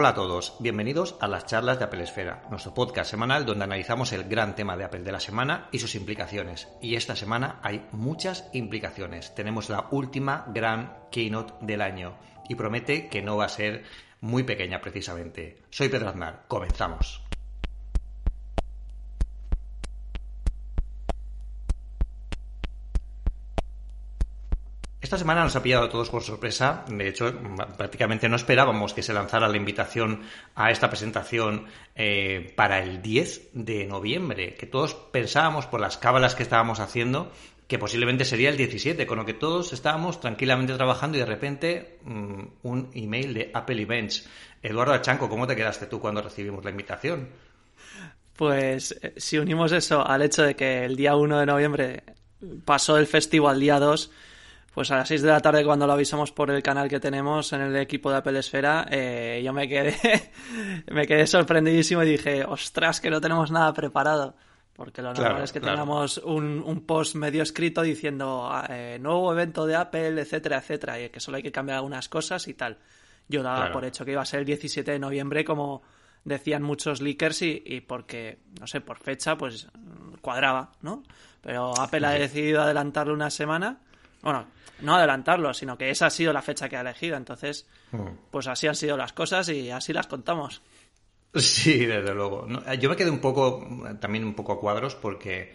Hola a todos, bienvenidos a las charlas de Apple Esfera, nuestro podcast semanal donde analizamos el gran tema de Apple de la semana y sus implicaciones. Y esta semana hay muchas implicaciones. Tenemos la última gran keynote del año y promete que no va a ser muy pequeña precisamente. Soy Pedro Aznar, comenzamos. Esta semana nos ha pillado a todos por sorpresa. De hecho, prácticamente no esperábamos que se lanzara la invitación a esta presentación eh, para el 10 de noviembre, que todos pensábamos por las cábalas que estábamos haciendo que posiblemente sería el 17, con lo que todos estábamos tranquilamente trabajando y de repente mm, un email de Apple Events. Eduardo Achanco, ¿cómo te quedaste tú cuando recibimos la invitación? Pues eh, si unimos eso al hecho de que el día 1 de noviembre pasó el festival al día 2, pues a las 6 de la tarde cuando lo avisamos por el canal que tenemos en el equipo de Apple Esfera, eh, yo me quedé, me quedé sorprendidísimo y dije, ostras, que no tenemos nada preparado. Porque lo normal es que tengamos un, post medio escrito diciendo eh, nuevo evento de Apple, etcétera, etcétera, y que solo hay que cambiar algunas cosas y tal. Yo daba por hecho que iba a ser el 17 de noviembre, como decían muchos leakers, y, y porque, no sé, por fecha, pues cuadraba, ¿no? Pero Apple ha decidido adelantarlo una semana. Bueno, no adelantarlo, sino que esa ha sido la fecha que ha elegido. Entonces, mm. pues así han sido las cosas y así las contamos. Sí, desde luego. yo me quedé un poco, también un poco a cuadros porque,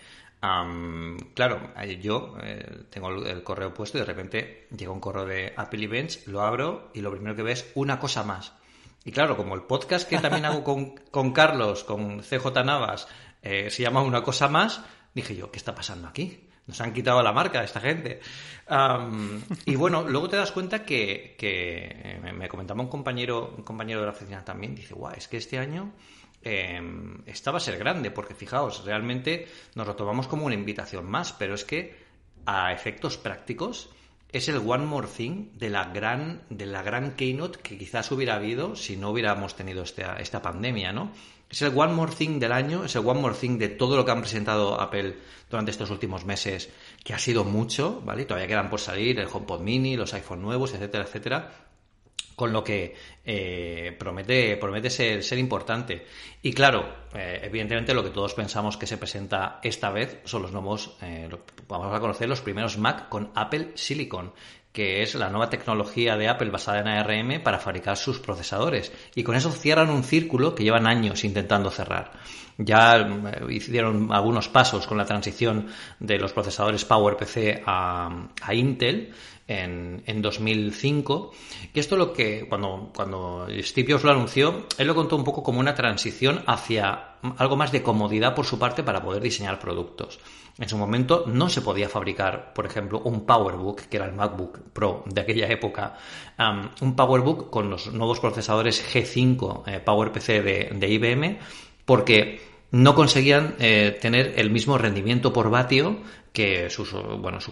claro, yo eh, tengo el, correo puesto y de repente llega un correo de Apple Events, lo abro y lo primero que ves una cosa más. Y claro, como el podcast que también hago con, con Carlos, con CJ Navas, eh, se llama Una cosa más, dije yo, ¿qué está pasando aquí? Nos han quitado la marca esta gente. y bueno, luego te das cuenta que, que eh, me comentaba un compañero, un compañero de la oficina también, dice, guau, es que este año eh, esta va a ser grande, porque fijaos, realmente nos lo tomamos como una invitación más, pero es que a efectos prácticos es el one more thing de la gran, de la gran keynote que quizás hubiera habido si no hubiéramos tenido esta, esta pandemia, ¿no? Es el one more thing del año, es el one more thing de todo lo que han presentado Apple durante estos últimos meses, que ha sido mucho, ¿vale? Todavía quedan por salir el HomePod Mini, los iPhone nuevos, etcétera, etcétera. Con lo que eh, promete, promete ser, ser, importante. Y claro, eh, evidentemente lo que todos pensamos que se presenta esta vez son los nuevos, eh, vamos a conocer los primeros Mac con Apple Silicon, que es la nueva tecnología de Apple basada en ARM para fabricar sus procesadores. Y con eso cierran un círculo que llevan años intentando cerrar. Ya eh, hicieron algunos pasos con la transición de los procesadores PowerPC a, Intel en, en, 2005. Y esto lo que, cuando, cuando Steve Jobs lo anunció, él lo contó un poco como una transición hacia algo más de comodidad por su parte para poder diseñar productos. En su momento no se podía fabricar, por ejemplo, un PowerBook, que era el MacBook Pro de aquella época, un PowerBook con los nuevos procesadores G5 eh, PowerPC de, IBM, porque no conseguían eh, tener el mismo rendimiento por vatio que su,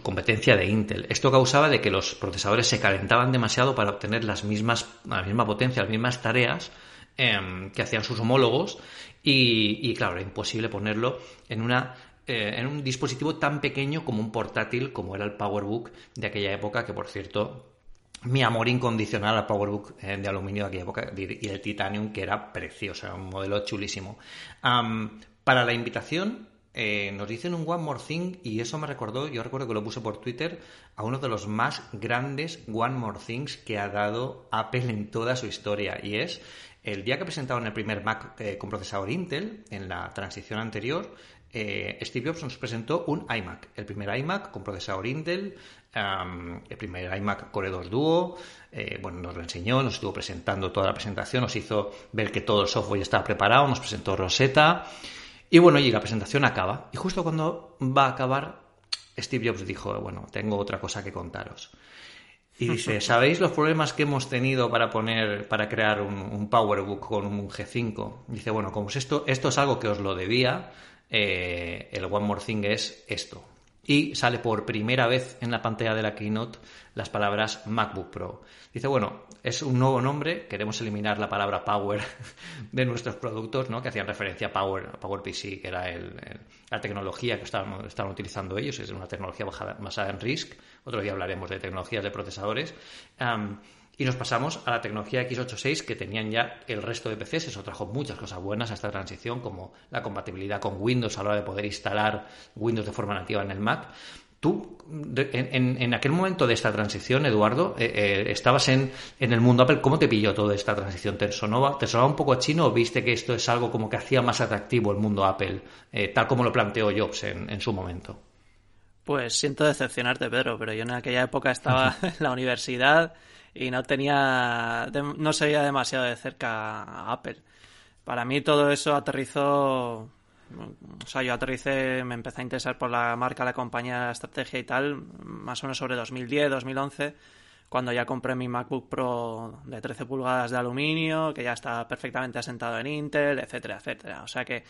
competencia de Intel. Esto causaba de que los procesadores se calentaban demasiado para obtener las mismas, la misma potencia, las mismas tareas em, que hacían sus homólogos y, y, claro, era imposible ponerlo en una eh, en un dispositivo tan pequeño como un portátil como era el PowerBook de aquella época, que por cierto mi amor incondicional al PowerBook eh, de aluminio de aquella época y el Titanium, que era precioso, un modelo chulísimo. para la invitación, eh, nos dicen un One More Thing y eso me recordó, yo recuerdo que lo puse por Twitter, a uno de los más grandes One More Things que ha dado Apple en toda su historia y es el día que presentaron el primer Mac con procesador Intel, en la transición anterior, eh, Steve Jobs nos presentó un iMac, el primer iMac con procesador Intel, el primer iMac Core 2 Duo, eh, bueno, nos lo enseñó, nos estuvo presentando toda la presentación, nos hizo ver que todo el software ya estaba preparado, nos presentó Rosetta, y bueno, y la presentación acaba, y justo cuando va a acabar, Steve Jobs dijo, bueno, tengo otra cosa que contaros. Y dice, ¿sabéis los problemas que hemos tenido para poner, para crear un, un PowerBook con un G5? Dice, bueno, como esto, esto es algo que os lo debía, eh, el One More Thing es esto. Y sale por primera vez en la pantalla de la keynote las palabras MacBook Pro. Dice, bueno, es un nuevo nombre, queremos eliminar la palabra Power de nuestros productos, ¿no? que hacían referencia a Power, PowerPC, que era la tecnología que estaban, utilizando ellos, es una tecnología basada, en RISC, otro día hablaremos de tecnologías de procesadores. Y nos pasamos a la tecnología x86 que tenían ya el resto de PCs. Eso trajo muchas cosas buenas a esta transición, como la compatibilidad con Windows a la hora de poder instalar Windows de forma nativa en el Mac. Tú, en, aquel momento de esta transición, Eduardo, eh, eh, estabas en, el mundo Apple. ¿Cómo te pilló toda esta transición? ¿Te sonaba, ¿Te sonaba un poco chino o viste que esto es algo como que hacía más atractivo el mundo Apple, eh, tal como lo planteó Jobs en, su momento? Pues siento decepcionarte, Pedro, pero yo en aquella época estaba en la universidad y no tenía, no seguía demasiado de cerca a Apple. Para mí todo eso aterrizó o sea, yo aterricé, me empecé a interesar por la marca, la compañía, la estrategia y tal, más o menos sobre 2010, 2011, cuando ya compré mi MacBook Pro de 13 pulgadas de aluminio, que ya está perfectamente asentado en Intel, etcétera, etcétera. O sea que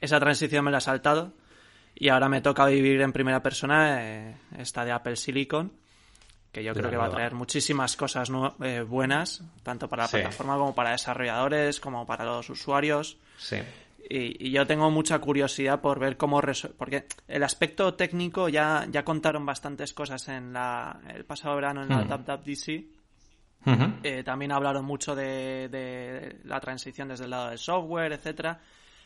esa transición me la he saltado y ahora me toca vivir en primera persona eh, esta de Apple Silicon, que yo creo que va a traer muchísimas cosas eh, buenas, tanto para la plataforma como para desarrolladores, como para los usuarios. Sí. Y, yo tengo mucha curiosidad por ver cómo porque el aspecto técnico ya, ya contaron bastantes cosas en la, el pasado verano en la WWDC. Eh, también hablaron mucho de, la transición desde el lado del software, etcétera.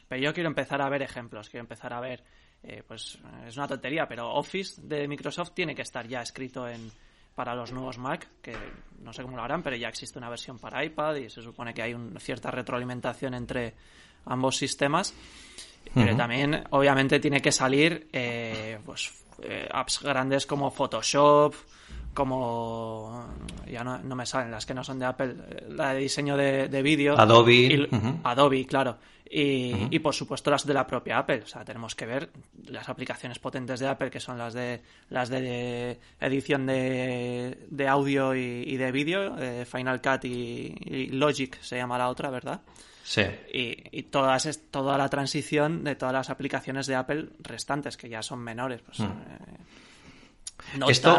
Pero yo quiero empezar a ver ejemplos, quiero empezar a ver, eh, pues es una tontería, pero Office de Microsoft tiene que estar ya escrito en para los nuevos Mac, que no sé cómo lo harán, pero ya existe una versión para iPad y se supone que hay una cierta retroalimentación entre ambos sistemas. Pero también, obviamente, tiene que salir eh, pues, eh, apps grandes como Photoshop, como. Ya no, me salen las que no son de Apple, la de diseño de, vídeo. Adobe. Adobe, claro. Y, por supuesto las de la propia Apple. O sea, tenemos que ver las aplicaciones potentes de Apple, que son las de las de edición de, de audio y, de vídeo, Final Cut y Logic se llama la otra, ¿verdad? Sí. Y, y todas, toda la transición de todas las aplicaciones de Apple restantes, que ya son menores. Pues, mm. eh, esto,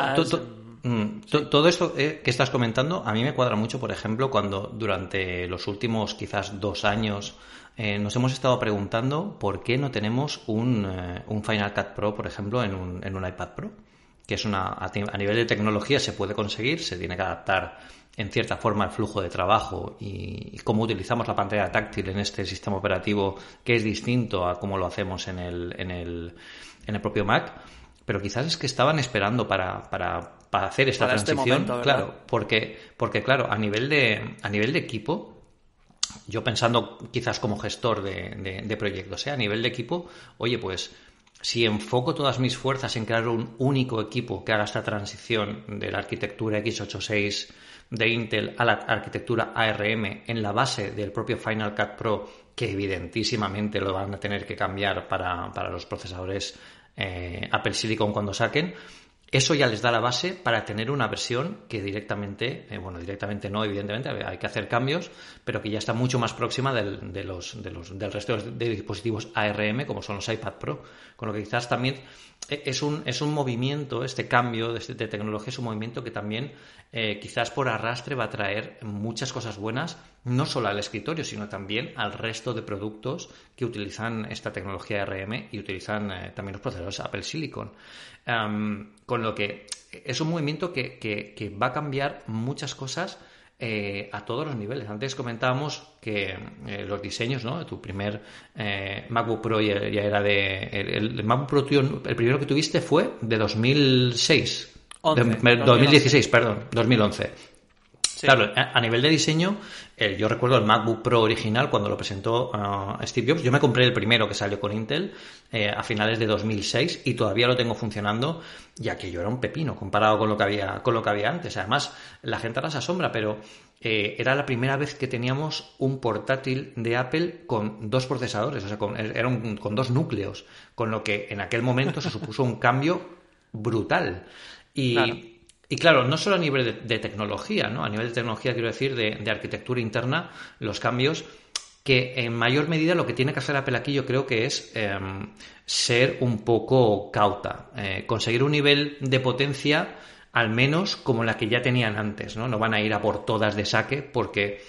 mm, Todo esto eh, que estás comentando a mí me cuadra mucho, por ejemplo, cuando durante los últimos quizás dos años eh, nos hemos estado preguntando por qué no tenemos un, un Final Cut Pro, por ejemplo, en un, en un iPad Pro, que es una a nivel de tecnología se puede conseguir, se tiene que adaptar en cierta forma el flujo de trabajo y, cómo utilizamos la pantalla táctil en este sistema operativo que es distinto a cómo lo hacemos en el, en el, en el propio Mac. Pero quizás es que estaban esperando para, para, para hacer esta este transición. claro, porque, porque claro, a nivel de, a nivel de equipo, yo pensando quizás como gestor de, proyectos, ¿eh? a nivel de equipo, oye, pues si enfoco todas mis fuerzas en crear un único equipo que haga esta transición de la arquitectura x86 de Intel a la arquitectura ARM en la base del propio Final Cut Pro, que evidentísimamente lo van a tener que cambiar para, los procesadores eh, Apple Silicon cuando saquen, eso ya les da la base para tener una versión que directamente, eh, bueno, directamente no, evidentemente, hay que hacer cambios, pero que ya está mucho más próxima del, del resto de dispositivos ARM, como son los iPad Pro. Con lo que quizás también eh, es un, es un movimiento, este cambio de, de tecnología es un movimiento que también eh, quizás por arrastre va a traer muchas cosas buenas, no solo al escritorio, sino también al resto de productos que utilizan esta tecnología ARM y utilizan también los procesadores Apple Silicon con lo que es un movimiento que, va a cambiar muchas cosas eh, a todos los niveles. Antes comentábamos que eh, los diseños, ¿no? Tu primer eh, MacBook Pro ya, era de... El, MacBook Pro el primero que tuviste fue de 2006. 2016, perdón, 2011. Claro, a, nivel de diseño, eh, yo recuerdo el MacBook Pro original cuando lo presentó uh, Steve Jobs. Yo me compré el primero que salió con Intel eh, a finales de 2006 y todavía lo tengo funcionando, ya que yo era un pepino comparado con lo que había, con lo que había antes. Además, la gente ahora se asombra, pero eh, era la primera vez que teníamos un portátil de Apple con dos procesadores, o sea, con, era con dos núcleos, con lo que en aquel momento se supuso un cambio brutal. Y. Y claro, no solo a nivel de, tecnología, ¿no? A nivel de tecnología, quiero decir, de, arquitectura interna, los cambios que en mayor medida lo que tiene que hacer Apple aquí yo creo que es em, ser un poco cauta, eh, conseguir un nivel de potencia al menos como la que ya tenían antes, ¿no? No van a ir a por todas de saque porque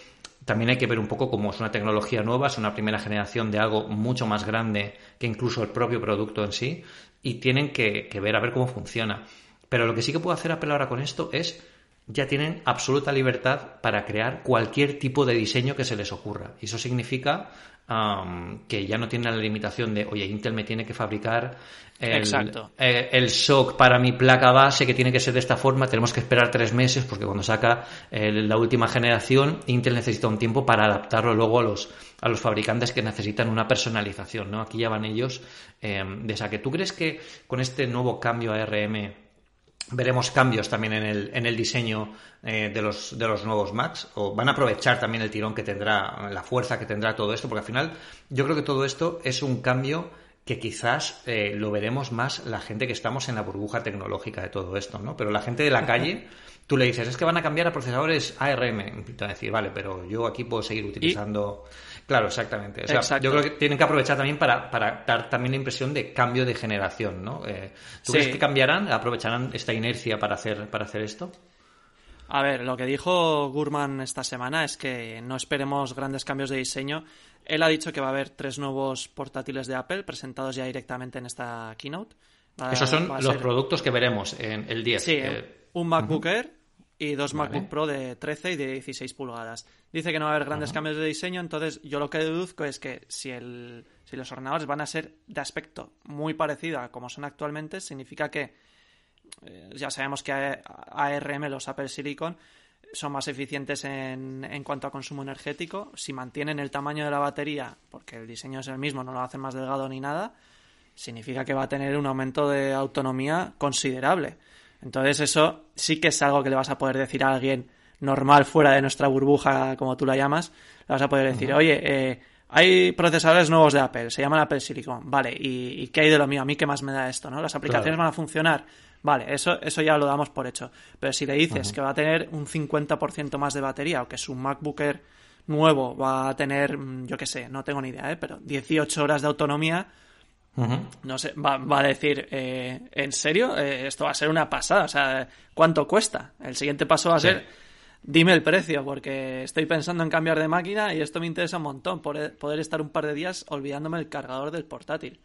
también hay que ver un poco cómo es una tecnología nueva, es una primera generación de algo mucho más grande que incluso el propio producto en sí y tienen que ver a ver cómo funciona. Pero lo que sí que puede hacer Apple ahora con esto es ya tienen absoluta libertad para crear cualquier tipo de diseño que se les ocurra. Y eso significa que ya no tienen la limitación de, oye, Intel me tiene que fabricar el, eh, el, SOC para mi placa base que tiene que ser de esta forma, tenemos que esperar tres meses porque cuando saca la última generación, Intel necesita un tiempo para adaptarlo luego a los, a los fabricantes que necesitan una personalización. ¿no? Aquí ya van ellos eh, de esa que tú crees que con este nuevo cambio a ARM veremos cambios también en el, en el diseño eh, de, los, de los nuevos Macs o van a aprovechar también el tirón que tendrá, la fuerza que tendrá todo esto, porque al final yo creo que todo esto es un cambio que quizás eh, lo veremos más la gente que estamos en la burbuja tecnológica de todo esto, ¿no? Pero la gente de la calle, tú le dices, es que van a cambiar a procesadores ARM. Te van a decir, vale, pero yo aquí puedo seguir utilizando... Claro, exactamente. yo creo que tienen que aprovechar también para, para, dar también la impresión de cambio de generación, ¿no? Eh, ¿Tú crees que cambiarán, aprovecharán esta inercia para hacer, para hacer esto? A ver, lo que dijo Gurman esta semana es que no esperemos grandes cambios de diseño. Él ha dicho que va a haber tres nuevos portátiles de Apple presentados ya directamente en esta keynote. Esos son los productos que veremos en el 10. Sí, un MacBook Air y dos MacBook Pro de 13 y de 16 pulgadas. Dice que no va a haber grandes cambios de diseño, entonces yo lo que deduzco es que si, el, si los ordenadores van a ser de aspecto muy parecido a como son actualmente, significa que eh, ya sabemos que ARM, los Apple Silicon, son más eficientes en, en, cuanto a consumo energético. Si mantienen el tamaño de la batería, porque el diseño es el mismo, no lo hacen más delgado ni nada, significa que va a tener un aumento de autonomía considerable. Entonces eso sí que es algo que le vas a poder decir a alguien normal fuera de nuestra burbuja, como tú la llamas. Le vas a poder decir, oye, eh, hay procesadores nuevos de Apple, se llaman Apple Silicon, vale, ¿y, qué hay de lo mío? ¿A mí qué más me da esto? ¿no? ¿Las aplicaciones van a funcionar? Vale, eso, eso ya lo damos por hecho. Pero si le dices que va a tener un 50% más de batería o que su MacBook Air nuevo va a tener, mm, yo qué sé, no tengo ni idea, ¿eh? pero 18 horas de autonomía, no sé, va, a decir, eh, ¿en serio? Eh, esto va a ser una pasada. O sea, ¿cuánto cuesta? El siguiente paso va a ser, dime el precio, porque estoy pensando en cambiar de máquina y esto me interesa un montón, poder, poder estar un par de días olvidándome el cargador del portátil.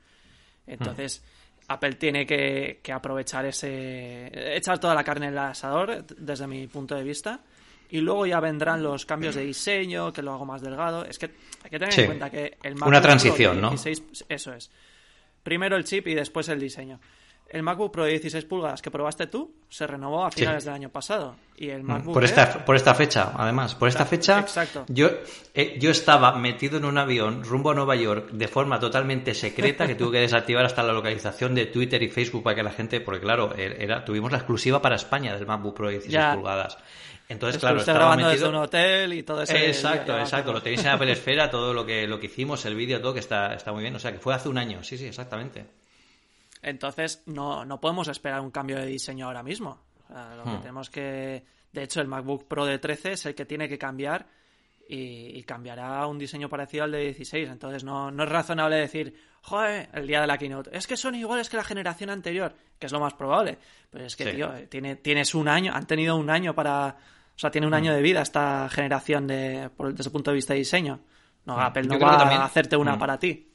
Entonces... Apple tiene que, aprovechar ese. echar toda la carne en el asador, desde mi punto de vista. Y luego ya vendrán los cambios de diseño, que lo hago más delgado. Es que hay que tener en cuenta que el MacBook Una transición, ¿no? Eso es. Primero el chip y después el diseño. El MacBook Pro de 16 pulgadas que probaste tú se renovó a finales del año pasado. Y el mm, MacBook por esta, por esta fecha, además. Por esta fecha, Exacto. Yo, eh, yo estaba metido en un avión rumbo a Nueva York de forma totalmente secreta que tuve que desactivar hasta la localización de Twitter y Facebook para que la gente, porque claro, er, era, tuvimos la exclusiva para España del MacBook Pro de 16 pulgadas. Entonces, claro, estaba grabando metido... desde un hotel y todo eso. Exacto, exacto. Lo tenéis en Apple Esfera, todo lo que, lo que hicimos, el vídeo, todo que está, está muy bien. O sea, que fue hace un año. Sí, sí, exactamente. Entonces, no, no podemos esperar un cambio de diseño ahora mismo. lo que hmm. tenemos que. De hecho, el MacBook Pro de 13 es el que tiene que cambiar y, cambiará un diseño parecido al de 16. Entonces, no, no es razonable decir, joder, el día de la keynote, es que son iguales que la generación anterior, que es lo más probable. Pero es que, tío, tiene, tienes un año, han tenido un año para. O sea, tiene un año hmm. de vida esta generación de, desde el punto de vista de diseño. No, hmm. Apple no va a hacerte una para ti.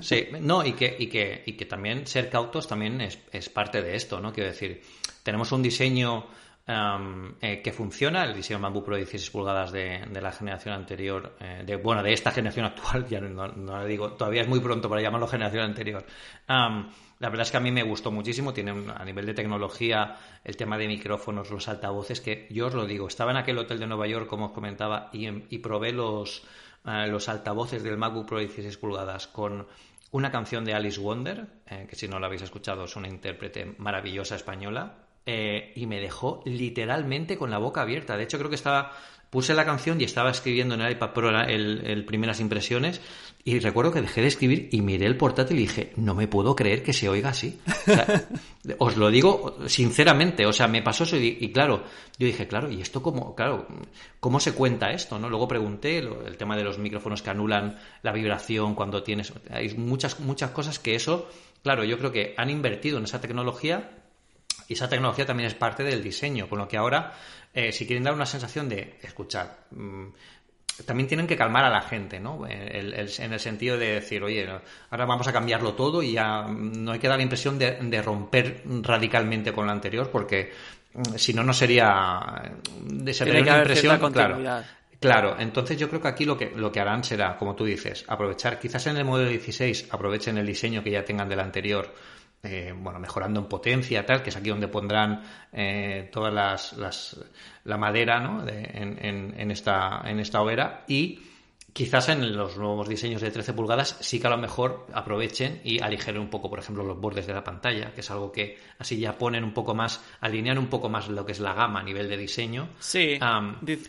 Sí, no, y que, y que, y que también ser cautos también es, es parte de esto, ¿no? Quiero decir, tenemos un diseño eh, que funciona, el diseño MacBook Pro de 16 pulgadas de, de la generación anterior, eh, de, bueno, de esta generación actual, ya no, no, le digo, todavía es muy pronto para llamarlo generación anterior. la verdad es que a mí me gustó muchísimo, tiene a nivel de tecnología el tema de micrófonos, los altavoces, que yo os lo digo, estaba en aquel hotel de Nueva York, como os comentaba, y, y probé los los altavoces del MacBook Pro 16 pulgadas con una canción de Alice Wonder, eh, que si no la habéis escuchado es una intérprete maravillosa española, eh, y me dejó literalmente con la boca abierta. De hecho, creo que estaba puse la canción y estaba escribiendo en el iPad Pro el, primeras impresiones y recuerdo que dejé de escribir y miré el portátil y dije, no me puedo creer que se oiga así. os lo digo sinceramente, o sea, me pasó eso y, claro, yo dije, claro, ¿y esto cómo, claro, cómo se cuenta esto? ¿no? Luego pregunté el tema de los micrófonos que anulan la vibración cuando tienes... Hay muchas, muchas cosas que eso, claro, yo creo que han invertido en esa tecnología y esa tecnología también es parte del diseño, con lo que ahora, eh, si quieren dar una sensación de, escuchar, mm, también tienen que calmar a la gente, ¿no? en el sentido de decir, oye, ahora vamos a cambiarlo todo y ya no hay que dar la impresión de, romper radicalmente con lo anterior, porque mm, si no, no sería. De ser una impresión. Claro, Claro, entonces yo creo que aquí lo que, lo que harán será, como tú dices, aprovechar, quizás en el modelo 16 aprovechen el diseño que ya tengan del anterior eh, bueno, mejorando en potencia, tal, que es aquí donde pondrán eh, todas las, la madera ¿no? en, en, esta, en esta hoguera y Quizás en los nuevos diseños de 13 pulgadas sí que a lo mejor aprovechen y aligeren un poco, por ejemplo, los bordes de la pantalla, que es algo que así ya ponen un poco más, alinean un poco más lo que es la gama a nivel de diseño. Sí.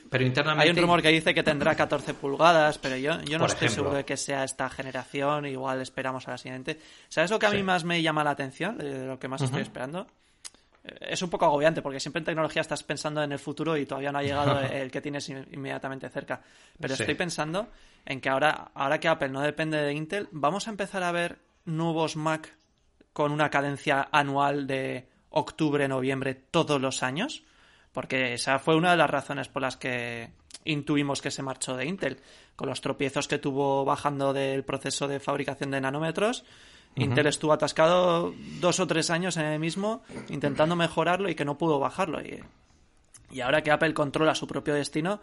pero internamente. Hay un rumor que dice que tendrá 14 pulgadas, pero yo, yo no estoy seguro de que sea esta generación, igual esperamos a la siguiente. ¿Sabes lo que a mí más me llama la atención, de lo que más estoy esperando? Es un poco agobiante porque siempre en tecnología estás pensando en el futuro y todavía no ha llegado el que tienes inmediatamente cerca. Pero estoy pensando en que ahora, ahora que Apple no depende de Intel, vamos a empezar a ver nuevos Mac con una cadencia anual de octubre, noviembre todos los años. Porque esa fue una de las razones por las que intuimos que se marchó de Intel. Con los tropiezos que tuvo bajando del proceso de fabricación de nanómetros Intel estuvo atascado dos o tres años en el mismo intentando mejorarlo y que no pudo bajarlo. Y, y ahora que Apple controla su propio destino,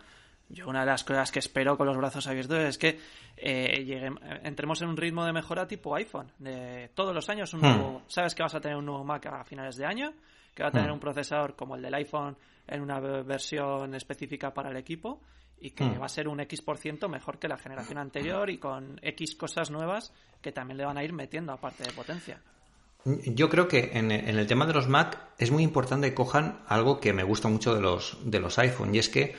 yo una de las cosas que espero con los brazos abiertos es que eh, entremos en un ritmo de mejora tipo iPhone. De todos los años un hmm. nuevo, sabes que vas a tener un nuevo Mac a finales de año, que va a tener hmm. un procesador como el del iPhone en una versión específica para el equipo y que hmm. va a ser un X% por ciento mejor que la generación anterior y con X cosas nuevas que también le van a ir metiendo aparte de potencia. Yo creo que en, el tema de los Mac es muy importante que cojan algo que me gusta mucho de los, de los iPhone y es que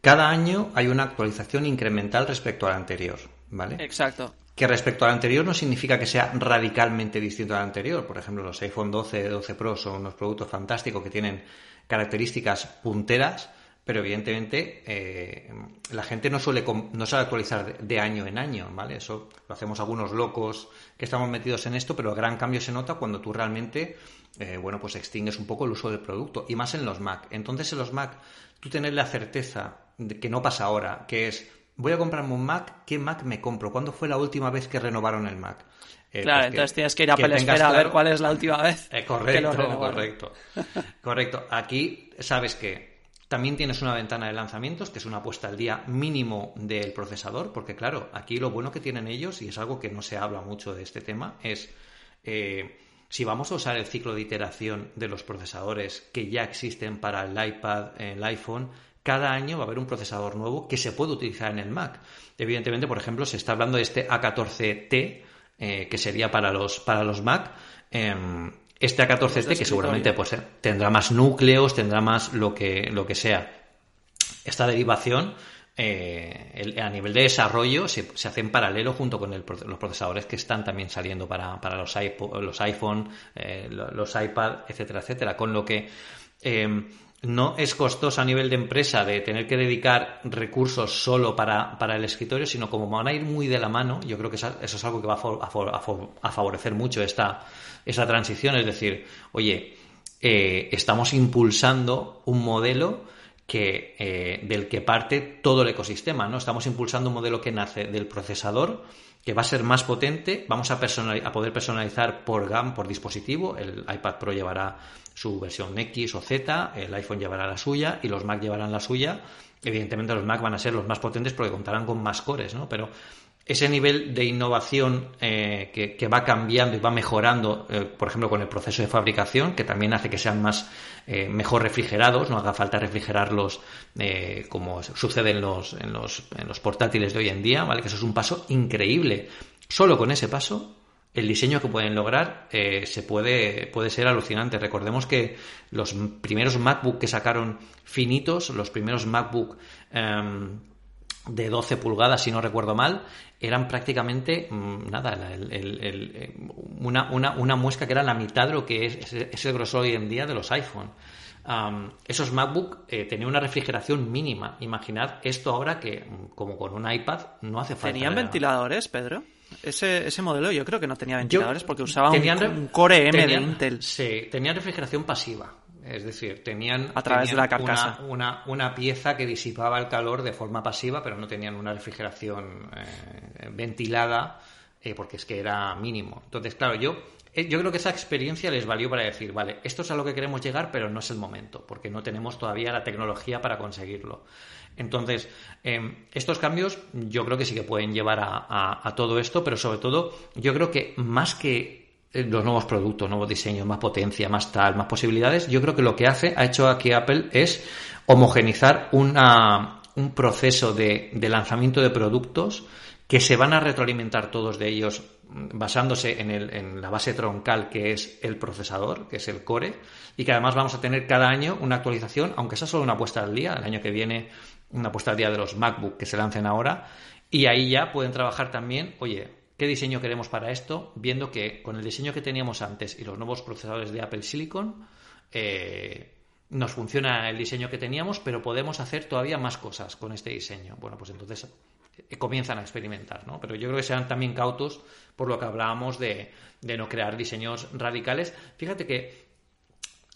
cada año hay una actualización incremental respecto al anterior, ¿vale? Exacto. Que respecto al anterior no significa que sea radicalmente distinto al anterior. Por ejemplo, los iPhone 12, 12 Pro son unos productos fantásticos que tienen características punteras, pero evidentemente eh, la gente no suele, no suele actualizar de, año en año, ¿vale? Eso lo hacemos algunos locos que estamos metidos en esto, pero el gran cambio se nota cuando tú realmente, eh, bueno, pues extingues un poco el uso del producto, y más en los Mac. Entonces en los Mac, tú tener la certeza de que no pasa ahora, que es, voy a comprarme un Mac, ¿qué Mac me compro? ¿Cuándo fue la última vez que renovaron el Mac? Eh, claro, pues entonces tienes que ir a Apple a ver cuál es la última vez. correcto, correcto. correcto. Aquí sabes que también tienes una ventana de lanzamientos, que es una puesta al día mínimo del procesador, porque claro, aquí lo bueno que tienen ellos, y es algo que no se habla mucho de este tema, es eh, si vamos a usar el ciclo de iteración de los procesadores que ya existen para el iPad, el iPhone, cada año va a haber un procesador nuevo que se puede utilizar en el Mac. Evidentemente, por ejemplo, se está hablando de este A14T, eh, que sería para los, para los Mac. Em, este A14T, que seguramente pues, eh, tendrá más núcleos, tendrá más lo que, lo que sea. Esta derivación, eh, a nivel de desarrollo, se, hace en paralelo junto con los procesadores que están también saliendo para, los, los iPhone, eh, los iPad, etcétera, etcétera. Con lo que no es costoso a nivel de empresa de tener que dedicar recursos solo para, el escritorio, sino como van a ir muy de la mano, yo creo que eso, es algo que va a, favorecer mucho esta, transición. Es decir, oye, eh, estamos impulsando un modelo que, eh, del que parte todo el ecosistema, ¿no? Estamos impulsando un modelo que nace del procesador, que va a ser más potente, vamos a, a poder personalizar por GAM, por dispositivo, el iPad Pro llevará su versión X o Z, el iPhone llevará la suya y los Mac llevarán la suya. Evidentemente los Mac van a ser los más potentes porque contarán con más cores, ¿no? Pero ese nivel de innovación eh, que, va cambiando y va mejorando, eh, por ejemplo, con el proceso de fabricación, que también hace que sean más eh, mejor refrigerados, no haga falta refrigerarlos como sucede en los, en, los, en los portátiles de hoy en día, ¿vale? Que eso es un paso increíble. Solo con ese paso el diseño que pueden lograr eh, se puede, puede ser alucinante. Recordemos que los primeros MacBook que sacaron finitos, los primeros MacBook em, de 12 pulgadas, si no recuerdo mal, eran prácticamente mm, nada, eh, una, una, una, muesca que era la mitad de lo que es, es el grosor hoy en día de los iPhone. esos MacBook eh, tenían una refrigeración mínima. Imaginad esto ahora que, mm, como con un iPad, no hace falta. ¿Tenían ventiladores, Pedro? Ese, ese modelo yo creo que no tenía ventiladores porque usaba un, Core M de Intel. Sí, tenía refrigeración pasiva. Es decir, tenían, A través de la tenían carcasa. Una, una, una pieza que disipaba el calor de forma pasiva, pero no tenían una refrigeración eh, ventilada, eh, porque es que era mínimo. Entonces, claro, yo, eh, yo creo que esa experiencia les valió para decir, vale, esto es a lo que queremos llegar, pero no es el momento, porque no tenemos todavía la tecnología para conseguirlo. Entonces, eh, estos cambios yo creo que sí que pueden llevar a, todo esto, pero sobre todo yo creo que más que eh, los nuevos productos, nuevos diseños, más potencia, más tal, más posibilidades, yo creo que lo que hace, ha hecho aquí Apple es homogenizar una, un proceso de, lanzamiento de productos que se van a retroalimentar todos de ellos basándose en la base troncal que es el procesador, que es el core, y que además vamos a tener cada año una actualización, aunque sea solo una puesta al día, el año que viene una puesta al día de los MacBook que se lancen ahora, y ahí ya pueden trabajar también, oye, ¿qué diseño queremos para esto? Viendo que con el diseño que teníamos antes y los nuevos procesadores de Apple Silicon, eh, nos funciona el diseño que teníamos, pero podemos hacer todavía más cosas con este diseño. Bueno, pues entonces eh, comienzan a experimentar, ¿no? Pero yo creo que sean también cautos por lo que hablábamos de, de no crear diseños radicales. Fíjate que,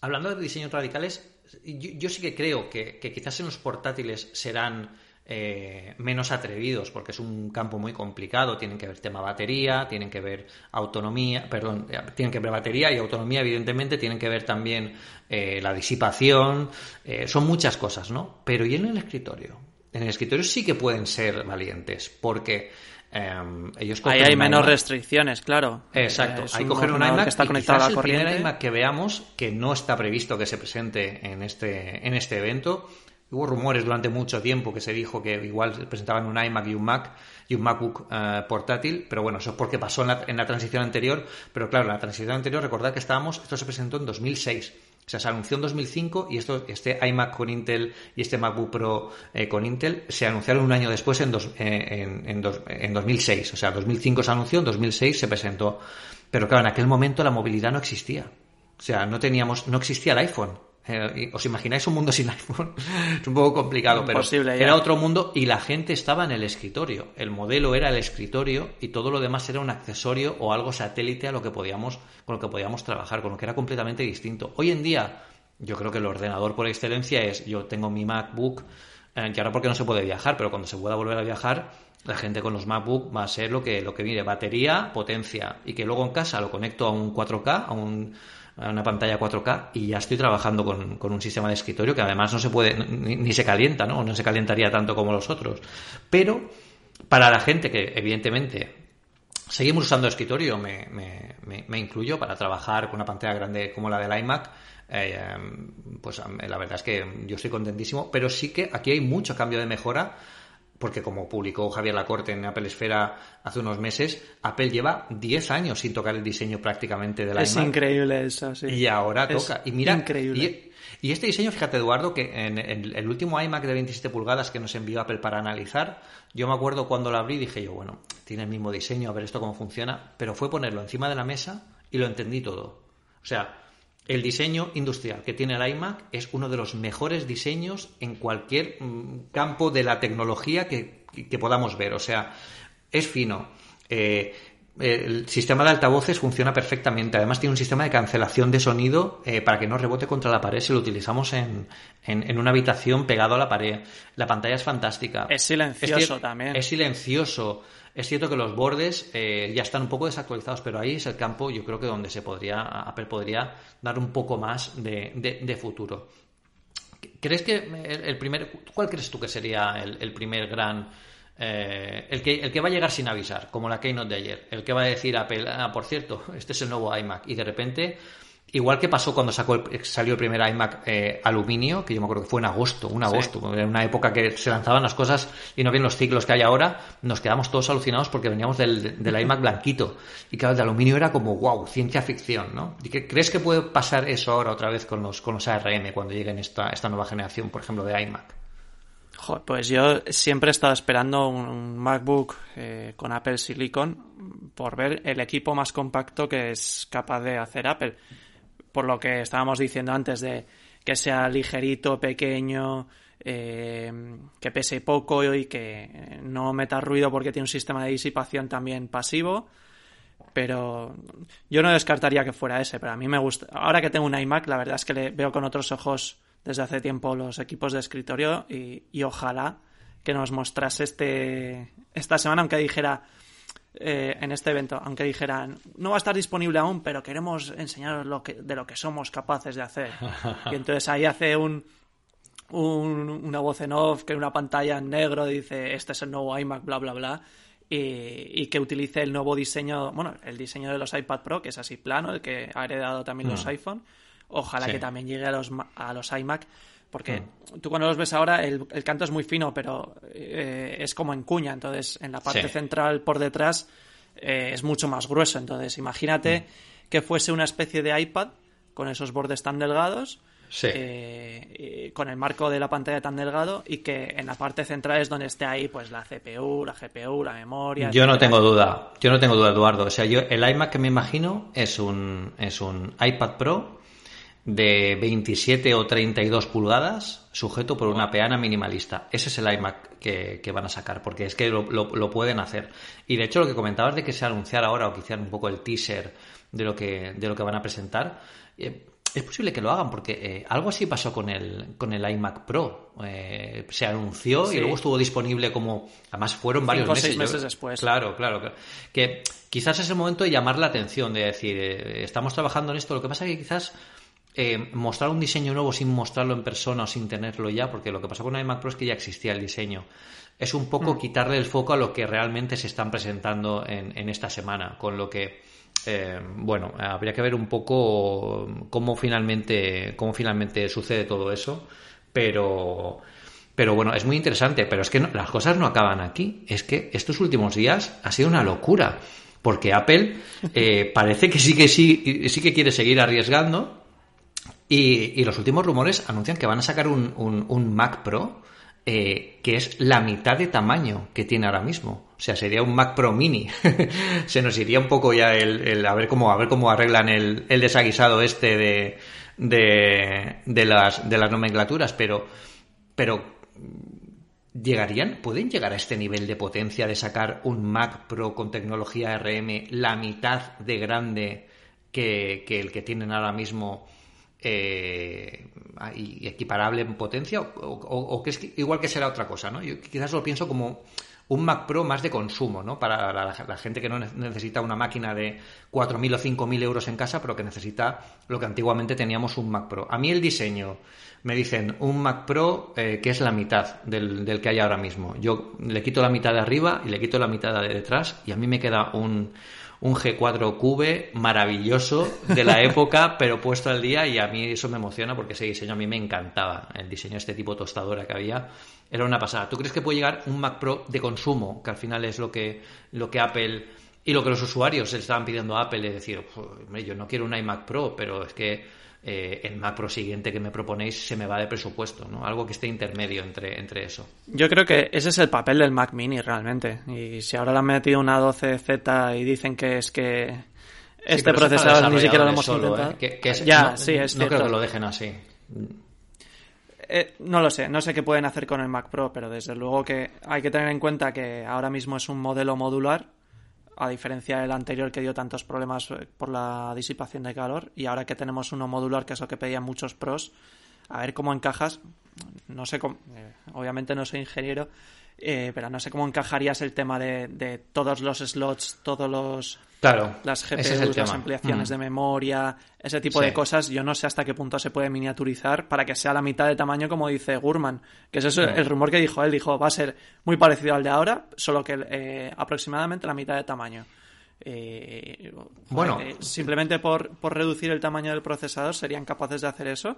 hablando de diseños radicales, yo, yo sí que creo que, quizás en los portátiles serán eh, menos atrevidos porque es un campo muy complicado. Tienen que ver tema batería, tienen que ver autonomía, perdón, eh, tienen que ver batería y autonomía, evidentemente, tienen que ver también eh, la disipación. eh, son muchas cosas, ¿no? Pero ¿y en el escritorio? En el escritorio sí que pueden ser valientes porque em, ellos Ahí hay menos iMac- restricciones, claro. Exacto, Es hay un coger un iMac que está conectado a la el primer corriente. iMac que veamos que no está previsto que se presente en este, en este evento. Hubo rumores durante mucho tiempo que se dijo que igual presentaban un iMac y un Mac y un MacBook eh, portátil, pero bueno, eso es porque pasó en la, en la transición anterior. Pero claro, en la transición anterior, recordad que estábamos, esto se presentó en 2006. O sea, se anunció en 2005 y esto, este iMac con Intel y este MacBook Pro eh, con Intel se anunciaron un año después en, dos- eh, en, en dos- en 2006. O sea, 2005 se anunció, en 2006 se presentó. Pero claro, en aquel momento la movilidad no existía. O sea, no teníamos, no existía el iPhone. ¿Os imagináis un mundo sin iPhone? es un poco complicado, pero Imposible era otro mundo y la gente estaba en el escritorio. El modelo era el escritorio y todo lo demás era un accesorio o algo satélite a lo que podíamos, con lo que podíamos trabajar, con lo que era completamente distinto. Hoy en día, yo creo que el ordenador por excelencia es, yo tengo mi MacBook, eh, que ahora porque no se puede viajar, pero cuando se pueda volver a viajar, la gente con los MacBook va a ser lo que, lo que mire, batería, potencia, y que luego en casa lo conecto a un 4K, a un una pantalla 4K y ya estoy trabajando con, con un sistema de escritorio que además no se puede, ni, se calienta, ¿no? No se calentaría tanto como los otros. Pero para la gente que evidentemente seguimos usando escritorio, me, me, me, me incluyo para trabajar con una pantalla grande como la del iMac, eh, pues la verdad es que yo estoy contentísimo, pero sí que aquí hay mucho cambio de mejora porque como publicó Javier Lacorte en Apple Esfera hace unos meses, Apple lleva 10 años sin tocar el diseño prácticamente del Es iMac. increíble eso, sí. Y ahora Es toca. Y mira, increíble. Y, y este diseño, fíjate Eduardo, que en, en el último iMac de 27 pulgadas que nos envió Apple para analizar, yo me acuerdo cuando lo abrí dije yo, bueno, tiene el mismo diseño, a ver esto cómo funciona, pero fue ponerlo encima de la mesa y lo entendí todo. O sea, el diseño industrial que tiene el iMac es uno de los mejores diseños en cualquier mm, campo de la tecnología que, podamos ver. O sea, es fino. Eh, el sistema de altavoces funciona perfectamente. Además tiene un sistema de cancelación de sonido eh, para que no rebote contra la pared si lo utilizamos en, en, en, una habitación pegado a la pared. La pantalla es fantástica. Es silencioso es, también. Es silencioso. Es cierto que los bordes eh, ya están un poco desactualizados, pero ahí es el campo, yo creo que donde se podría, Apple podría dar un poco más de, de, de futuro. ¿Crees que el, el, primer, cuál crees tú que sería el, el primer gran, eh, el, que, el que va a llegar sin avisar, como la Keynote de ayer, el que va a decir Apple, ah, por cierto, este es el nuevo iMac, y de repente Igual que pasó cuando sacó el, salió el primer iMac eh, aluminio, que yo me acuerdo que fue en agosto, un agosto, sí. en una época que se lanzaban las cosas y no bien los ciclos que hay ahora, nos quedamos todos alucinados porque veníamos del, del iMac blanquito. Y claro, el de aluminio era como, wow, ciencia ficción, ¿no? ¿Y que, crees que puede pasar eso ahora otra vez con los, con los ARM cuando lleguen esta, esta nueva generación, por ejemplo, de iMac? Pues yo siempre he estado esperando un, un MacBook eh, con Apple Silicon por ver el equipo más compacto que es capaz de hacer Apple por lo que estábamos diciendo antes de que sea ligerito, pequeño, eh, que pese poco y que no meta ruido porque tiene un sistema de disipación también pasivo. pero yo no descartaría que fuera ese, pero a mí me gusta. Ahora que tengo un iMac, la verdad es que le veo con otros ojos desde hace tiempo los equipos de escritorio y, ojalá que nos mostrase este esta semana, aunque dijera eh, en este evento, aunque dijeran no va a estar disponible aún, pero queremos enseñaros lo que, de lo que somos capaces de hacer. Y entonces ahí hace un, un, una voz en off que una pantalla en negro dice este es el nuevo iMac, bla, bla, bla y, que utilice el nuevo diseño, bueno, el diseño de los iPad Pro, que es así plano, el que ha heredado también los mm. iPhone. Ojalá que también llegue a los, a los iMac, porque mm. tú cuando los ves ahora, el, canto es muy fino, pero eh, es como en cuña, entonces en la parte central por detrás eh, es mucho más grueso. Entonces imagínate mm. que fuese una especie de iPad con esos bordes tan delgados Sí. Eh, con el marco de la pantalla tan delgado y que en la parte central es donde esté ahí pues la CPU, la GPU, la memoria. Yo no tengo duda, yo no tengo duda, Eduardo. O sea, yo el iMac que me imagino es un, es un iPad Pro de 27 o 32 pulgadas sujeto por una peana minimalista. Ese es el iMac que, van a sacar, porque es que lo, pueden hacer. Y de hecho lo que comentabas de que se anunciara ahora o que hicieran un poco el teaser de lo que, de lo que van a presentar, eh, es posible que lo hagan porque eh, algo así pasó con el, con el iMac Pro. Eh, se anunció y luego estuvo disponible como... Además fueron varios meses. Seis meses después. Claro, claro, Que quizás es el momento de llamar la atención, de decir, eh, estamos trabajando en esto. Lo que pasa es que quizás mostrar un diseño nuevo sin mostrarlo en persona o sin tenerlo ya, porque lo que pasó con el iMac Pro es que ya existía el diseño. Es un poco mm. quitarle el foco a lo que realmente se están presentando en, en esta semana, con lo que eh, bueno, habría que ver un poco cómo finalmente, cómo finalmente sucede todo eso, pero, pero bueno, es muy interesante, pero es que las cosas no acaban aquí, es que estos últimos días ha sido una locura, porque Apple eh, parece que sí que sí, sí que quiere seguir arriesgando y, los últimos rumores anuncian que van a sacar un, un Mac Pro eh, que es la mitad de tamaño que tiene ahora mismo. O sea, sería un Mac Pro Mini. Se nos iría un poco ya el, a ver cómo a ver cómo arreglan el, el desaguisado este de, de, de, las, de las nomenclaturas, pero, pero ¿llegarían? ¿Pueden llegar a este nivel de potencia de sacar un Mac Pro con tecnología RM la mitad de grande que, que el que tienen ahora mismo? Eh, y equiparable en potencia o, que es igual que será otra cosa, ¿no? Yo quizás lo pienso como un Mac Pro más de consumo, ¿no? Para la, gente que no necesita una máquina de 4.000 o 5.000 euros en casa, pero que necesita lo que antiguamente teníamos un Mac Pro. A mí el diseño, me dicen un Mac Pro eh, que es la mitad del, del, que hay ahora mismo. Yo le quito la mitad de arriba y le quito la mitad de detrás y a mí me queda un un G4 Cube maravilloso de la época, pero puesto al día y a mí eso me emociona porque ese diseño a mí me encantaba. El diseño de este tipo tostadora que había era una pasada. ¿Tú crees que puede llegar un Mac Pro de consumo, que al final es lo que, lo que Apple y lo que los usuarios le estaban pidiendo a Apple? Es decir, yo no quiero un iMac Pro, pero es que eh, el macro siguiente que me proponéis se me va de presupuesto, ¿no? Algo que esté intermedio entre, entre eso. Yo creo que ese es el papel del Mac Mini realmente. Y si ahora le han metido una 12Z y dicen que es que este procesador ni siquiera lo hemos intentado. ¿eh? ya, no, sí, es no creo que lo dejen así. Eh, no lo sé, no sé qué pueden hacer con el Mac Pro, pero desde luego que hay que tener en cuenta que ahora mismo es un modelo modular a diferencia del anterior que dio tantos problemas eh, por la disipación de calor y ahora que tenemos uno modular que es lo que pedían muchos pros a ver cómo encajas no sé cómo eh, obviamente no soy ingeniero eh, pero no sé cómo encajarías el tema de, todos los slots, todos los claro, las GPUs, las ampliaciones mm. de memoria, ese tipo de cosas. Yo no sé hasta qué punto se puede miniaturizar para que sea la mitad de tamaño como dice Gurman, que es el rumor que dijo él. Dijo va a ser muy parecido al de ahora, solo que eh, aproximadamente la mitad de tamaño. Eh, bueno, simplemente por, por reducir el tamaño del procesador serían capaces de hacer eso.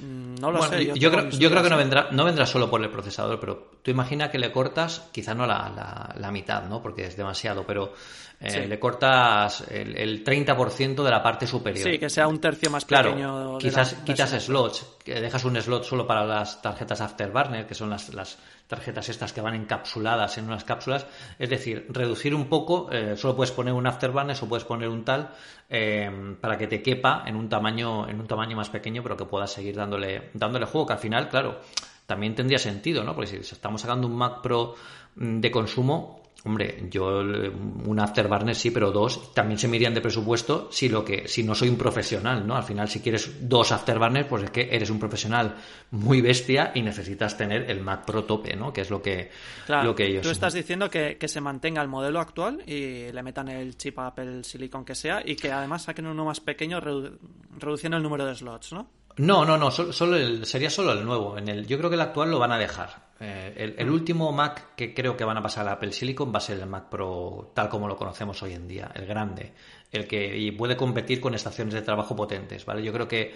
Mm, no lo sé. Yo, creo, yo creo que no vendrá, no vendrá solo por el procesador, pero tú imagina que le cortas, quizá no la, la, mitad, ¿no? Porque es demasiado, pero eh, le cortas el, el 30% de la parte superior. Sí, que sea un tercio más pequeño. quizás quitas slots, que dejas un slot solo para las tarjetas Afterburner, que son las, las tarjetas estas que van encapsuladas en unas cápsulas. Es decir, reducir un poco, eh, solo puedes poner un Afterburner o puedes poner un tal eh, para que te quepa en un tamaño, en un tamaño más pequeño, pero que puedas seguir dándole, dándole juego, que al final, claro, también tendría sentido, ¿no? Porque si estamos sacando un Mac Pro mm, de consumo, Hombre, yo un afterburner sí, pero dos también se me irían de presupuesto si lo que si no soy un profesional, ¿no? Al final si quieres dos afterburners, pues es que eres un profesional muy bestia y necesitas tener el Mac Pro tope, ¿no? Que es lo que lo que ellos Tú estás diciendo que, que, se mantenga el modelo actual y le metan el chip Apple Silicon que sea y que además saquen uno más pequeño reduciendo el número de slots, ¿no? No, no, no, solo, sería solo el nuevo. En el, yo creo que el actual lo van a dejar. Eh, el, último Mac que creo que van a pasar a Apple Silicon va a ser el Mac Pro tal como lo conocemos hoy en día, el grande, el que puede competir con estaciones de trabajo potentes, ¿vale? Yo creo que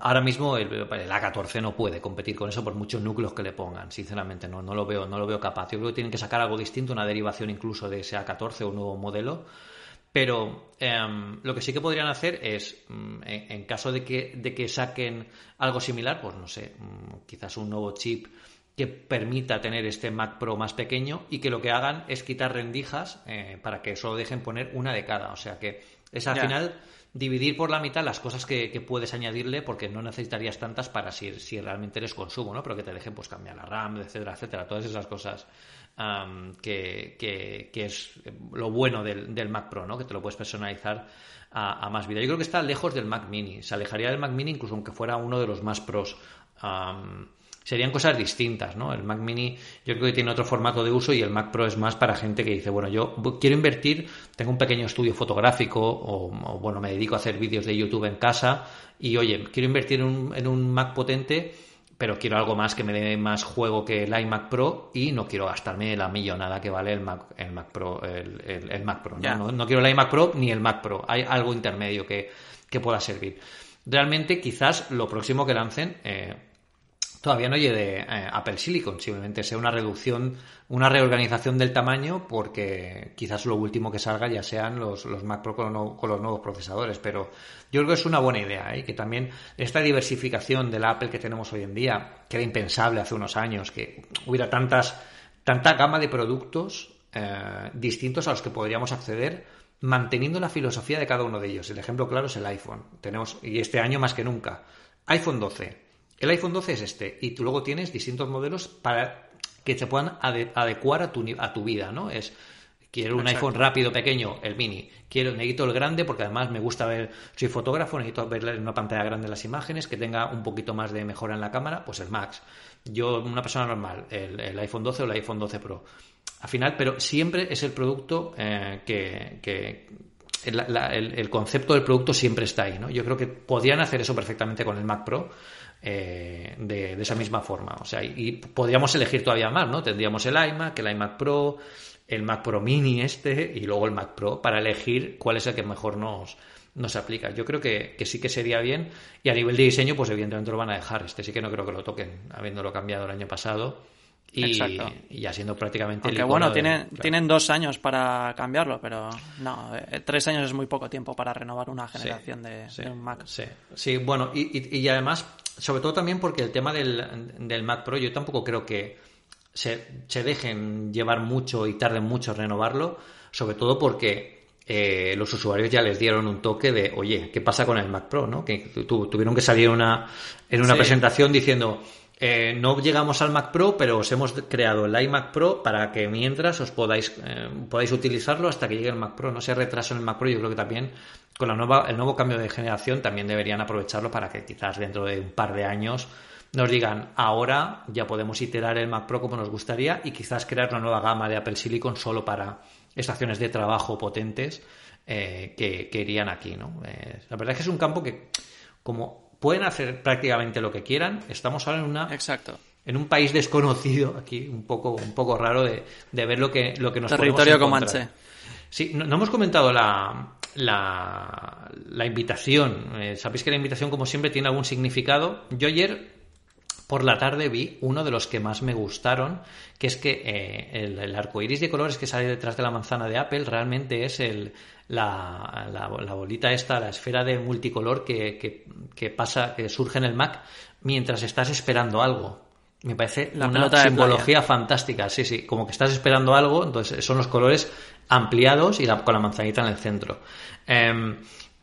ahora mismo el, A14 no puede competir con eso por muchos núcleos que le pongan, sinceramente no, no lo veo, no lo veo capaz. Yo creo que tienen que sacar algo distinto, una derivación incluso de ese A14 o un nuevo modelo. Pero em, lo que sí que podrían hacer es, mm, en, caso de que, de que saquen algo similar, pues no sé, mm, quizás un nuevo chip que permita tener este Mac Pro más pequeño y que lo que hagan es quitar rendijas eh, para que solo dejen poner una de cada. O sea que es al final dividir por la mitad las cosas que, puedes añadirle porque no necesitarías tantas para si, si realmente eres consumo, ¿no? Pero que te dejen pues cambiar la RAM, etcétera, etcétera. Todas esas cosas que, que, es lo bueno del, Mac Pro, ¿no? Que te lo puedes personalizar a, más vida. Yo creo que está lejos del Mac Mini. Se alejaría del Mac Mini incluso aunque fuera uno de los más pros serían cosas distintas, ¿no? El Mac Mini yo creo que tiene otro formato de uso y el Mac Pro es más para gente que dice, bueno, yo quiero invertir, tengo un pequeño estudio fotográfico o, bueno, me dedico a hacer vídeos de YouTube en casa y, oye, quiero invertir en un, en un Mac potente pero quiero algo más que me dé más juego que el iMac Pro y no quiero gastarme la millonada que vale el Mac, el Mac Pro, el, Mac Pro. ¿no? ¿no? quiero el iMac Pro ni el Mac Pro. Hay algo intermedio que, que pueda servir. Realmente, quizás lo próximo que lancen, eh, todavía no llegue eh, Apple Silicon, simplemente sea una reducción, una reorganización del tamaño, porque quizás lo último que salga ya sean los, los Mac Pro con, los nuevos procesadores. Pero yo creo que es una buena idea, ¿eh? que también esta diversificación de la Apple que tenemos hoy en día, que era impensable hace unos años, que hubiera tantas, tanta gama de productos eh, distintos a los que podríamos acceder manteniendo la filosofía de cada uno de ellos. El ejemplo claro es el iPhone. Tenemos, y este año más que nunca, iPhone 12 el iPhone 12 es este y tú luego tienes distintos modelos para que se puedan adecuar a tu, a tu vida, ¿no? Es quiero un iPhone rápido, pequeño, el mini. Quiero, necesito el grande porque además me gusta ver, soy fotógrafo, necesito ver en una pantalla grande las imágenes, que tenga un poquito más de mejora en la cámara, pues el Max. Yo, una persona normal, el, iPhone 12 o el iPhone 12 Pro. Al final, pero siempre es el producto eh, que, el, concepto del producto siempre está ahí, ¿no? Yo creo que podrían hacer eso perfectamente con el Mac Pro, eh, de, esa misma forma. O sea, y, podríamos elegir todavía más, ¿no? Tendríamos el iMac, el iMac Pro, el Mac Pro Mini este y luego el Mac Pro para elegir cuál es el que mejor nos, nos aplica. Yo creo que, sí que sería bien y a nivel de diseño, pues evidentemente lo van a dejar. Este sí que no creo que lo toquen, habiéndolo cambiado el año pasado. Y, ya siendo prácticamente Aunque bueno, tienen, tienen dos años para cambiarlo, pero no, eh, tres años es muy poco tiempo para renovar una generación de, un Mac. Sí, sí bueno, y, y, además sobre todo también porque el tema del, Mac Pro, yo tampoco creo que se, dejen llevar mucho y tarden mucho en renovarlo, sobre todo porque eh, los usuarios ya les dieron un toque de, oye, ¿qué pasa con el Mac Pro? ¿no? Que tuvieron que salir una, en una presentación diciendo, eh, no llegamos al Mac Pro, pero os hemos creado el iMac Pro para que mientras os podáis, eh, podáis utilizarlo hasta que llegue el Mac Pro. No se retraso en el Mac Pro, yo creo que también con el nuevo cambio de generación también deberían aprovecharlo para que quizás dentro de un par de años nos digan ahora ya podemos iterar el Mac Pro como nos gustaría y quizás crear una nueva gama de Apple Silicon solo para estaciones de trabajo potentes eh, que, irían aquí. la verdad es que es un campo que como pueden hacer prácticamente lo que quieran. Estamos ahora en una. Exacto. En un país desconocido, aquí un poco, un poco raro de, ver lo que, lo que nos Territorio comanche. Sí, no, hemos comentado la, la, la invitación. Eh, Sabéis que la invitación, como siempre, tiene algún significado. Yo ayer por la tarde vi uno de los que más me gustaron, que es que eh, el, arco iris de colores que sale detrás de la manzana de Apple realmente es el, la, la, bolita esta, la esfera de multicolor que, que, pasa, que surge en el Mac mientras estás esperando algo. Me parece una simbología fantástica, sí, sí, como que estás esperando algo, entonces son los colores ampliados y con la manzanita en el centro. Em,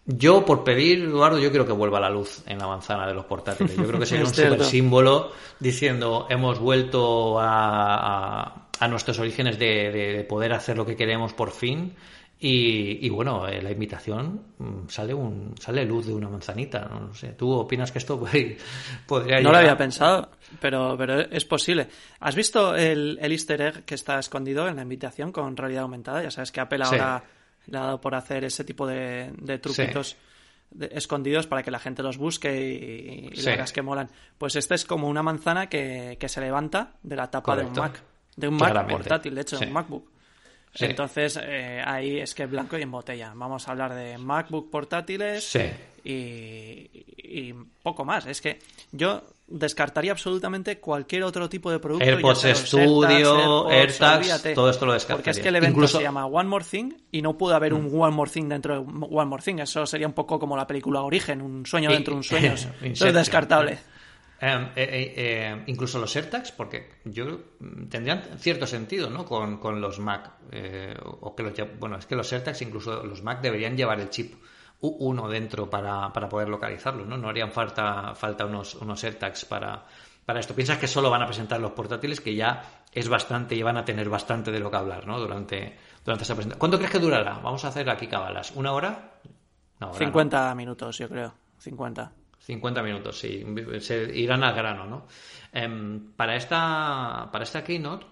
yo, por pedir, Eduardo, yo quiero que vuelva la luz en la manzana de los portátiles. Yo creo que sería un super símbolo diciendo hemos vuelto a, a nuestros orígenes de, de poder hacer lo que queremos por fin y, bueno, eh, la invitación mm, sale un sale luz de una manzanita. No, sé, ¿tú opinas que esto podría No lo había pensado, pero, pero es posible. ¿Has visto el, el, easter egg que está escondido en la invitación con realidad aumentada? Ya sabes que Apple ahora le ha dado por hacer ese tipo de, de truquitos. escondidos para que la gente los busque y, y las que molan. Pues este es como una manzana que, que se levanta de la tapa de un Mac. De un Mac portátil, de hecho, de un MacBook. Entonces, eh, ahí es que blanco y en botella. Vamos a hablar de MacBook portátiles y, poco más. Es que yo descartaría absolutamente cualquier otro tipo de producto. AirPods Studio, AirTags, todo esto lo descartaría. Porque es que el evento se llama One More Thing y no puede haber un mm. One More Thing dentro de One More Thing. Eso sería un poco como la película Origen, un sueño dentro de un sueño. Eso es descartable. Em, eh, eh, eh, incluso los AirTags, porque yo tendrían cierto sentido, ¿no? Con, con los Mac. o que los, bueno, es que los AirTags, incluso los Mac, deberían llevar el chip U1 dentro para, para poder localizarlos, ¿no? No harían falta, falta unos, unos AirTags para, para esto. Piensas que solo van a presentar los portátiles, que ya es bastante y van a tener bastante de lo que hablar, ¿no? Durante, durante esa presentación. ¿Cuánto crees que durará? Vamos a hacer aquí cabalas. ¿Una hora? 50 minutos, yo creo. 50. 50 minutos, sí. Se irán al grano, ¿no? Em, para, esta, para esta keynote,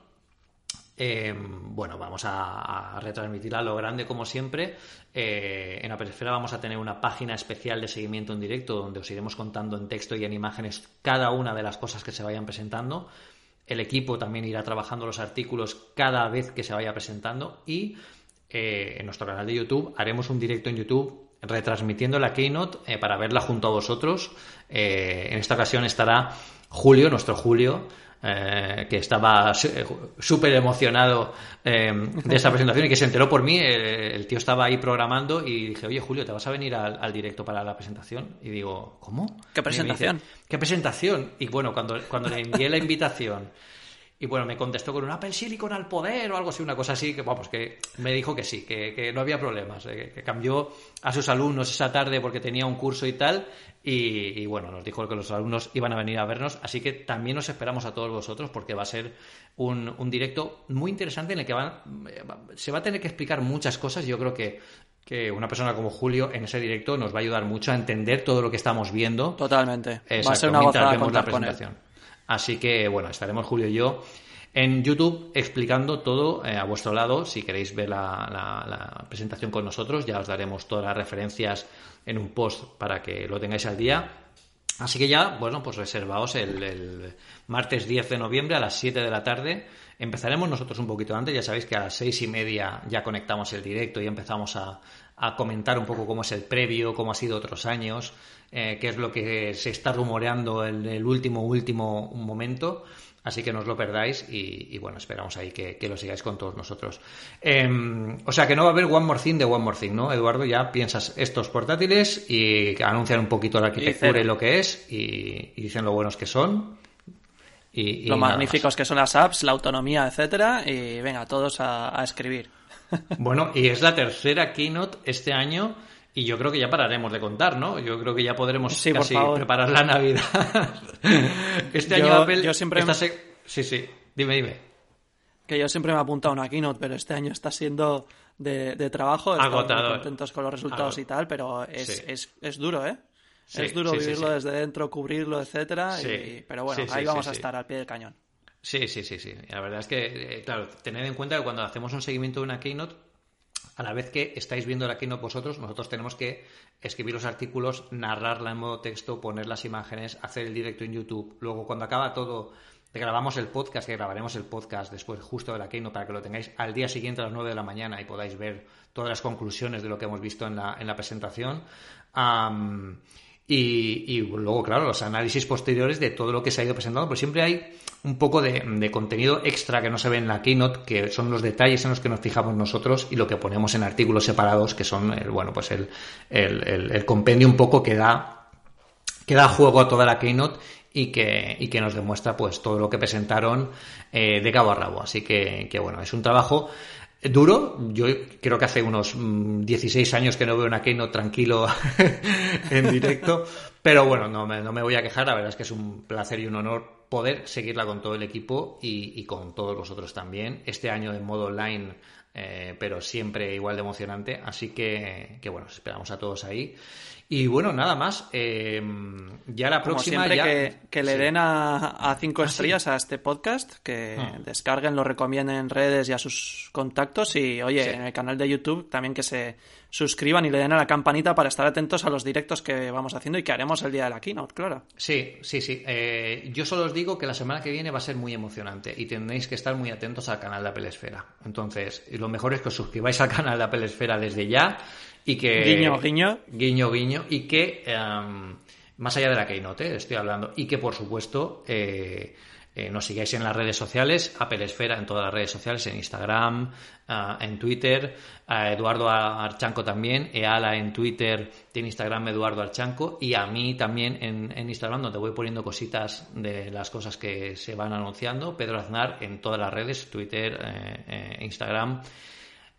em, bueno, vamos a, retransmitirla a lo grande como siempre. Eh, en Apple Esfera vamos a tener una página especial de seguimiento en directo donde os iremos contando en texto y en imágenes cada una de las cosas que se vayan presentando. El equipo también irá trabajando los artículos cada vez que se vaya presentando y eh, en nuestro canal de YouTube haremos un directo en YouTube retransmitiendo la keynote eh, para verla junto a vosotros. Eh, en esta ocasión estará Julio, nuestro Julio, eh, que estaba súper emocionado de esta presentación y que se enteró por mí. el tío estaba ahí programando y dije, oye Julio, ¿te vas a venir al, directo para la presentación? Y digo, ¿cómo? ¿Qué presentación? ¿Qué presentación? Y bueno, cuando, cuando le envié la invitación y bueno, me contestó con un Apple Silicon al poder o algo así, una cosa así, que vamos, que me dijo que sí, que, no había problemas, eh, que, cambió a sus alumnos esa tarde porque tenía un curso y tal, y, bueno, nos dijo que los alumnos iban a venir a vernos, así que también nos esperamos a todos vosotros porque va a ser un, directo muy interesante en el que van, eh, se va a tener que explicar muchas cosas, yo creo que que una persona como Julio en ese directo nos va a ayudar mucho a entender todo lo que estamos viendo. Totalmente. Va a ser una gozada contar la presentación. Así que, bueno, estaremos Julio y yo en YouTube explicando todo eh, a vuestro lado. Si queréis ver la, presentación con nosotros, ya os daremos todas las referencias en un post para que lo tengáis al día. Así que ya, bueno, pues reservaos el, martes 10 de noviembre a las 7 de la tarde. Empezaremos nosotros un poquito antes, ya sabéis que a las seis y media ya conectamos el directo y empezamos a, comentar un poco cómo es el previo, cómo ha sido otros años, eh, qué es lo que se está rumoreando en el último, último momento. Así que no os lo perdáis y, bueno, esperamos ahí que, lo sigáis con todos nosotros. Em, o sea que no va a haber One More Thing de One More Thing, ¿no? Eduardo, ya piensas estos portátiles y anuncian un poquito la arquitectura y, lo que es y, dicen lo buenos que son. Y, lo magníficos que son las apps, la autonomía, etcétera, y venga, todos a escribir. Bueno, y es la tercera keynote este año y yo creo que ya pararemos de contar, ¿no? Yo creo que ya podremos casi preparar la Navidad. este año Apple... Yo siempre... Sí, sí. Dime, dime. Que yo siempre me he apuntado a una keynote, pero este año está siendo de, trabajo. Agotador. contentos con los resultados y tal, pero es, es, duro, ¿eh? es duro vivirlo desde dentro, cubrirlo, etcétera. pero bueno, ahí vamos a estar al pie del cañón. Sí, sí, sí, sí. La verdad es que, eh, claro, tened en cuenta que cuando hacemos un seguimiento de una keynote, a la vez que estáis viendo la keynote vosotros, nosotros tenemos que escribir los artículos, narrarla en modo texto, poner las imágenes, hacer el directo en YouTube. Luego, cuando acaba todo, grabamos el podcast, que grabaremos el podcast después justo de la keynote para que lo tengáis al día siguiente a las 9 de la mañana y podáis ver todas las conclusiones de lo que hemos visto en la, en la presentación. Y, luego, claro, los análisis posteriores de todo lo que se ha ido presentando, pues siempre hay un poco de, contenido extra que no se ve en la keynote, que son los detalles en los que nos fijamos nosotros y lo que ponemos en artículos separados, que son, el, bueno, pues el, el, compendio un poco que da, que da juego a toda la keynote y que, y que nos demuestra pues todo lo que presentaron eh, de cabo a rabo. Así que, que bueno, es un trabajo Duro, yo creo que hace unos 16 mm, años que no veo una Keynote tranquilo en directo, pero bueno, no me, no me voy a quejar, la verdad es que es un placer y un honor poder seguirla con todo el equipo y, con todos vosotros también. Este año en modo online, eh, pero siempre igual de emocionante. Así que, que bueno, esperamos a todos ahí. Y bueno, nada más. Eh, ya la próxima. Siempre que, le den a, cinco ah, estrellas a este podcast, que ah. descarguen, lo recomienden en redes y a sus contactos. Y oye, en el canal de YouTube también que se suscriban y le den a la campanita para estar atentos a los directos que vamos haciendo y que haremos el día de la keynote, claro. Sí, sí, sí. Eh, yo solo os digo que la semana que viene va a ser muy emocionante y tendréis que estar muy atentos al canal de Apple Esfera. Entonces, lo mejor es que os suscribáis al canal de Apple Esfera desde ya y que... Guiño, guiño. Guiño, guiño. Y que, em, más allá de la Keynote, eh, estoy hablando, y que por supuesto eh, eh, nos sigáis en las redes sociales, Apple Esfera en todas las redes sociales, en Instagram, ah, en Twitter, a Eduardo Archanco también, Eala en Twitter, tiene Instagram Eduardo Archanco, y a mí también en, en, Instagram, donde voy poniendo cositas de las cosas que se van anunciando, Pedro Aznar en todas las redes, Twitter, Instagram.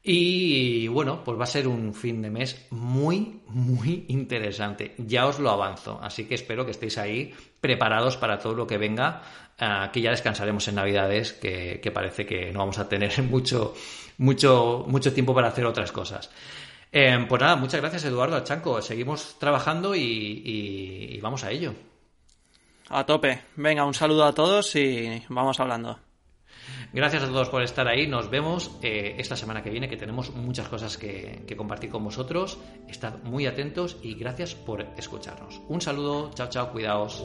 Y bueno, pues va a ser un fin de mes muy, muy interesante. Ya os lo avanzo. Así que espero que estéis ahí preparados para todo lo que venga. Aquí ya descansaremos en Navidades, que, parece que no vamos a tener mucho, mucho, mucho tiempo para hacer otras cosas. Em, pues nada, muchas gracias Eduardo Chanco. Seguimos trabajando y vamos a ello. A tope. Venga, un saludo a todos y vamos hablando. Gracias a todos por estar ahí. Nos vemos eh, esta semana que viene, que tenemos muchas cosas que, que compartir con vosotros. Estad muy atentos y gracias por escucharnos. Un saludo, chao, chao, cuidaos.